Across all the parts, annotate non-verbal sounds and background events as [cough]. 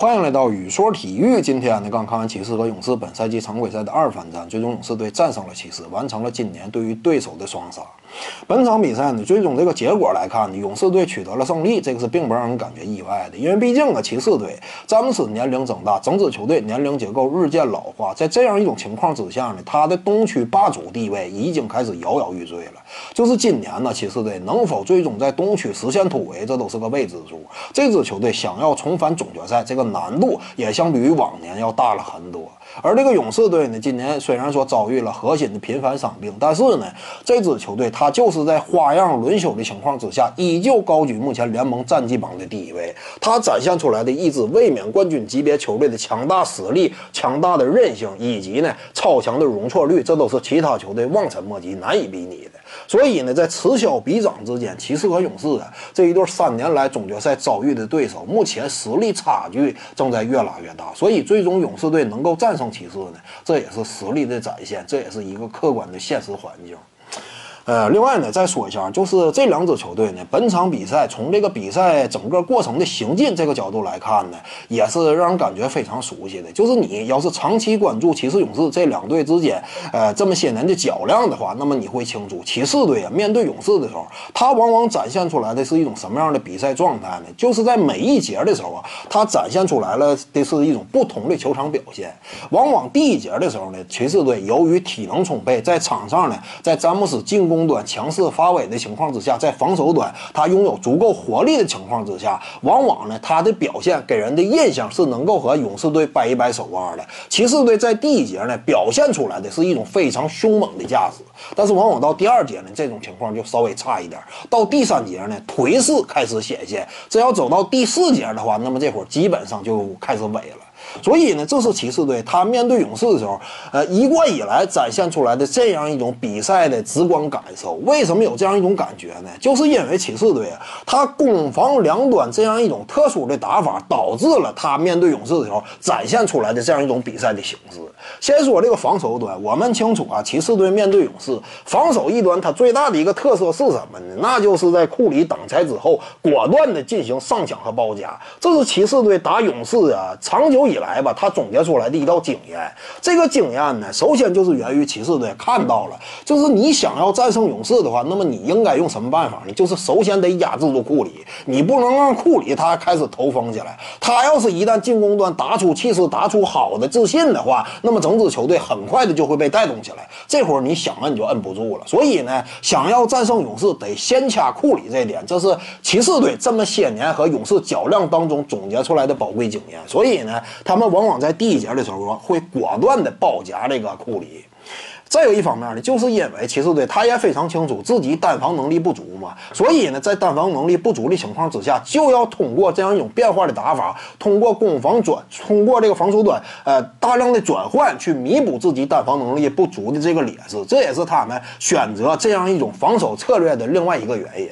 欢迎来到雨说体育。今天呢，刚看完骑士和勇士本赛季常规赛的二番战，最终勇士队战胜了骑士，完成了今年对于对手的双杀。本场比赛呢，最终这个结果来看呢，勇士队取得了胜利，这个是并不让人感觉意外的，因为毕竟啊，骑士队詹姆斯年龄增大，整支球队年龄结构日渐老化，在这样一种情况之下呢，他的东区霸主地位已经开始摇摇欲坠了。就是今年呢，骑士队能否最终在东区实现突围，这都是个未知数。这支球队想要重返总决赛，这个难度也相比于往年要大了很多。而这个勇士队呢，今年虽然说遭遇了核心的频繁伤病，但是呢，这支球队他就是在花样轮休的情况之下，依旧高居目前联盟战绩榜的第一位。他展现出来的一支卫冕冠军级别球队的强大实力、强大的韧性以及呢超强的容错率，这都是其他球队望尘莫及、难以比拟的。所以呢，在此消彼长之间，骑士和勇士啊这一对三年来总决赛遭遇的对手，目前实力差距正在越拉越大。所以，最终勇士队能够战胜 [laughs] 其次呢，这也是实力的展现，这也是一个客观的现实环境。呃，另外呢，再说一下，就是这两支球队呢，本场比赛从这个比赛整个过程的行进这个角度来看呢，也是让人感觉非常熟悉的。就是你要是长期关注骑士、勇士这两队之间，呃，这么些年的较量的话，那么你会清楚，骑士队啊面对勇士的时候，他往往展现出来的是一种什么样的比赛状态呢？就是在每一节的时候啊，他展现出来了的是一种不同的球场表现。往往第一节的时候呢，骑士队由于体能充沛，在场上呢，在詹姆斯进攻中端强势发威的情况之下，在防守端他拥有足够活力的情况之下，往往呢他的表现给人的印象是能够和勇士队掰一掰手腕的。骑士队在第一节呢表现出来的是一种非常凶猛的架势，但是往往到第二节呢，这种情况就稍微差一点。到第三节呢，颓势开始显现。这要走到第四节的话，那么这会儿基本上就开始萎了。所以呢，这是骑士队他面对勇士的时候，呃，一贯以来展现出来的这样一种比赛的直观感受。为什么有这样一种感觉呢？就是因为骑士队啊，他攻防两端这样一种特殊的打法，导致了他面对勇士的时候展现出来的这样一种比赛的形式。先说这个防守端，我们清楚啊，骑士队面对勇士防守一端，它最大的一个特色是什么呢？那就是在库里挡拆之后，果断的进行上抢和包夹。这是骑士队打勇士啊，长久以来吧，他总结出来的一道经验。这个经验呢，首先就是源于骑士队看到了，就是你想要战胜勇士的话，那么你应该用什么办法呢？就是首先得压制住库里，你不能让库里他开始头风起来。他要是一旦进攻端打出气势、打出好的自信的话，那么整支球队很快的就会被带动起来。这会儿你想摁就摁不住了。所以呢，想要战胜勇士，得先掐库里这点，这是骑士队这么些年和勇士较量当中总结出来的宝贵经验。所以呢，他们往往在第一节的时候会果断的包夹这个库里。再有一方面呢，就是因为骑士队他也非常清楚自己单防能力不足嘛，所以呢，在单防能力不足的情况之下，就要通过这样一种变化的打法，通过攻防转，通过这个防守端，呃，大量的转换去弥补自己单防能力不足的这个劣势，这也是他们选择这样一种防守策略的另外一个原因。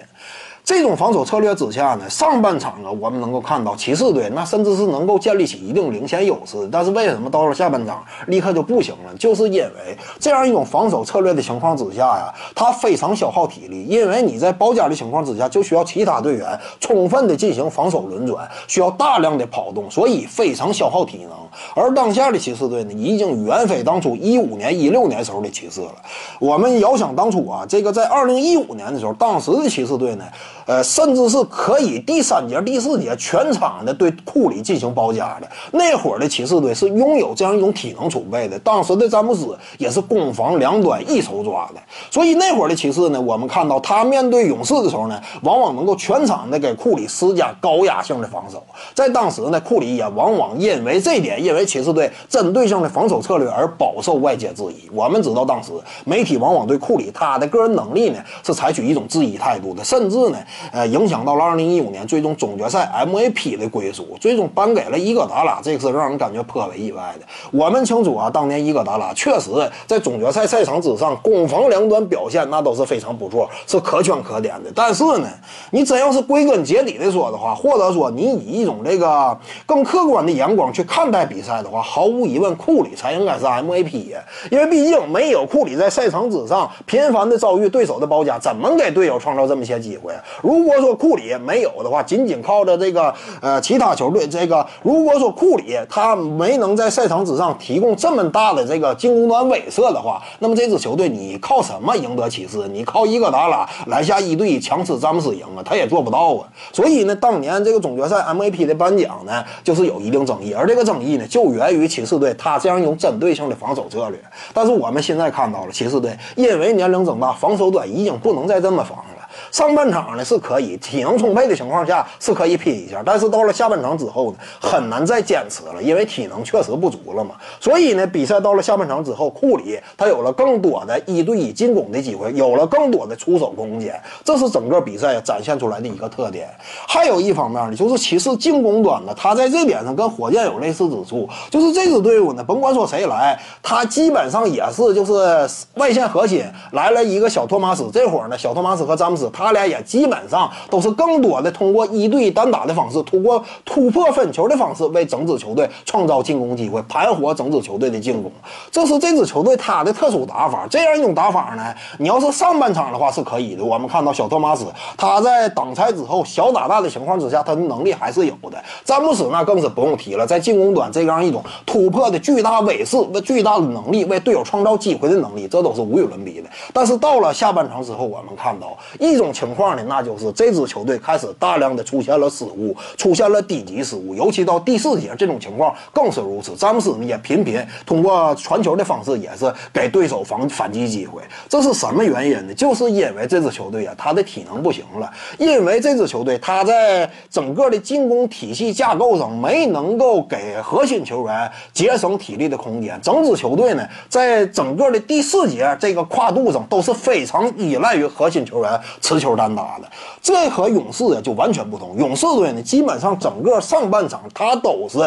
这种防守策略之下呢，上半场啊，我们能够看到骑士队那甚至是能够建立起一定领先优势。但是为什么到了下半场立刻就不行了？就是因为这样一种防守策略的情况之下呀，它非常消耗体力。因为你在包夹的情况之下，就需要其他队员充分的进行防守轮转，需要大量的跑动，所以非常消耗体能。而当下的骑士队呢，已经远非当初一五年、一六年时候的骑士了。我们遥想当初啊，这个在二零一五年的时候，当时的骑士队呢。呃，甚至是可以第三节、第四节全场的对库里进行包夹的。那会儿的骑士队是拥有这样一种体能储备的。当时的詹姆斯也是攻防两端一手抓的。所以那会儿的骑士呢，我们看到他面对勇士的时候呢，往往能够全场的给库里施加高压性的防守。在当时呢，库里也往往因为这点，因为骑士队针对性的防守策略而饱受外界质疑。我们知道，当时媒体往往对库里他的个人能力呢是采取一种质疑态度的，甚至呢。呃，影响到了二零一五年最终总决赛 MVP 的归属，最终颁给了伊戈达拉，这个是让人感觉颇为意外的。我们清楚啊，当年伊戈达拉确实在总决赛赛场之上攻防两端表现那都是非常不错，是可圈可点的。但是呢，你真要是归根结底的说的话，或者说你以一种这个更客观的眼光去看待比赛的话，毫无疑问，库里才应该是 MVP 呀，因为毕竟没有库里在赛场之上频繁的遭遇对手的包夹，怎么给队友创造这么些机会？如果说库里没有的话，仅仅靠着这个呃其他球队，这个如果说库里他没能在赛场之上提供这么大的这个进攻端威慑的话，那么这支球队你靠什么赢得骑士？你靠伊戈达拉篮下一对一强吃詹姆斯赢啊？他也做不到啊。所以呢，当年这个总决赛 MVP 的颁奖呢，就是有一定争议，而这个争议呢，就源于骑士队他这样一种针对性的防守策略。但是我们现在看到了，骑士队因为年龄增大，防守端已经不能再这么防了。上半场呢是可以体能充沛的情况下是可以拼一下，但是到了下半场之后呢，很难再坚持了，因为体能确实不足了嘛。所以呢，比赛到了下半场之后，库里他有了更多的一对一进攻的机会，有了更多的出手空间，这是整个比赛展现出来的一个特点。还有一方面呢，就是骑士进攻端呢，他在这点上跟火箭有类似之处，就是这支队伍呢，甭管说谁来，他基本上也是就是外线核心来了一个小托马斯，这会儿呢，小托马斯和詹姆斯。他俩也基本上都是更多的通过一对一单打的方式，通过突破分球的方式为整支球队创造进攻机会，盘活整支球队的进攻。这是这支球队他的特殊打法。这样一种打法呢，你要是上半场的话是可以的。我们看到小托马斯他在挡拆之后小打大的情况之下，他的能力还是有的。詹姆斯那更是不用提了，在进攻端这样一种突破的巨大威势、为巨大的能力、为队友创造机会的能力，这都是无与伦比的。但是到了下半场之后，我们看到一一种。情况呢，那就是这支球队开始大量的出现了失误，出现了低级失误，尤其到第四节，这种情况更是如此。詹姆斯呢也频频通过传球的方式，也是给对手防反击机会。这是什么原因呢？[laughs] 就是因为这支球队啊，他的体能不行了，因为这支球队他在整个的进攻体系架构上没能够给核心球员节省体力的空间。整支球队呢，在整个的第四节这个跨度上都是非常依赖于核心球员持。球单打的，这和勇士啊就完全不同。勇士队呢，基本上整个上半场他都是。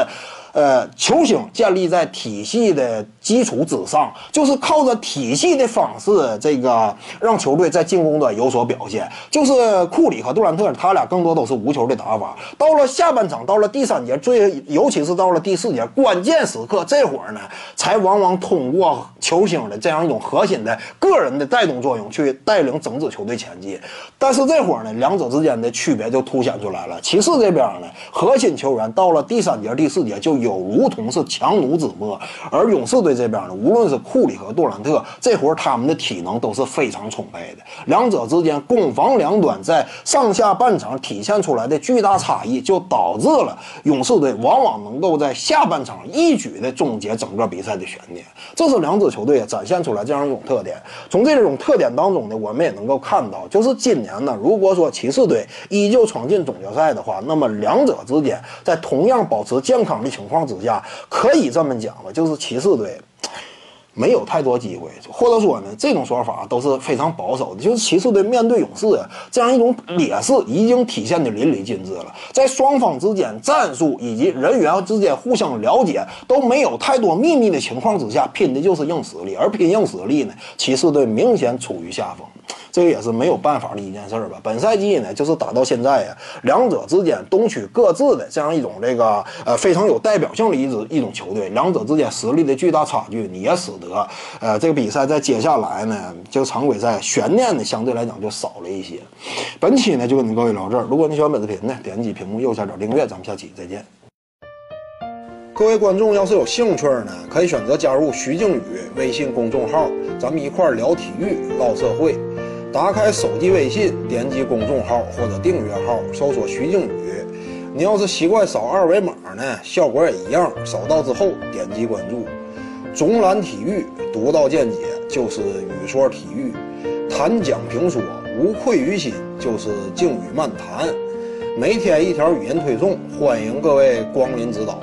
呃，球星建立在体系的基础之上，就是靠着体系的方式，这个让球队在进攻端有所表现。就是库里和杜兰特，他俩更多都是无球的打法。到了下半场，到了第三节，最尤其是到了第四节关键时刻，这会儿呢，才往往通过球星的这样一种核心的个人的带动作用，去带领整支球队前进。但是这会儿呢，两者之间的区别就凸显出来了。骑士这边呢，核心球员到了第三节、第四节就。有如同是强弩之末，而勇士队这边呢，无论是库里和杜兰特，这会儿他们的体能都是非常充沛的。两者之间攻防两端在上下半场体现出来的巨大差异，就导致了勇士队往往能够在下半场一举的终结整个比赛的悬念。这是两支球队展现出来这样一种特点。从这种特点当中呢，我们也能够看到，就是今年呢，如果说骑士队依旧闯进总决赛的话，那么两者之间在同样保持健康的情况。况之下，可以这么讲吧，就是骑士队没有太多机会，或者说呢，这种说法都是非常保守的。就是骑士队面对勇士这样一种劣势，已经体现的淋漓尽致了。在双方之间战术以及人员之间互相了解都没有太多秘密的情况之下，拼的就是硬实力。而拼硬实力呢，骑士队明显处于下风。这个也是没有办法的一件事儿吧。本赛季呢，就是打到现在呀，两者之间东区各自的这样一种这个呃非常有代表性的一支一种球队，两者之间实力的巨大差距，你也使得呃这个比赛在接下来呢，这个常规赛悬念呢相对来讲就少了一些。本期呢就跟各位聊这儿，如果你喜欢本视频呢，点击屏幕右下角订阅，咱们下期再见。各位观众要是有兴趣呢，可以选择加入徐静宇微信公众号，咱们一块聊体育、唠社会。打开手机微信，点击公众号或者订阅号，搜索徐静宇。你要是习惯扫二维码呢，效果也一样。扫到之后点击关注。总览体育，独到见解就是语说体育，谈讲评说无愧于心就是静语漫谈。每天一条语音推送，欢迎各位光临指导。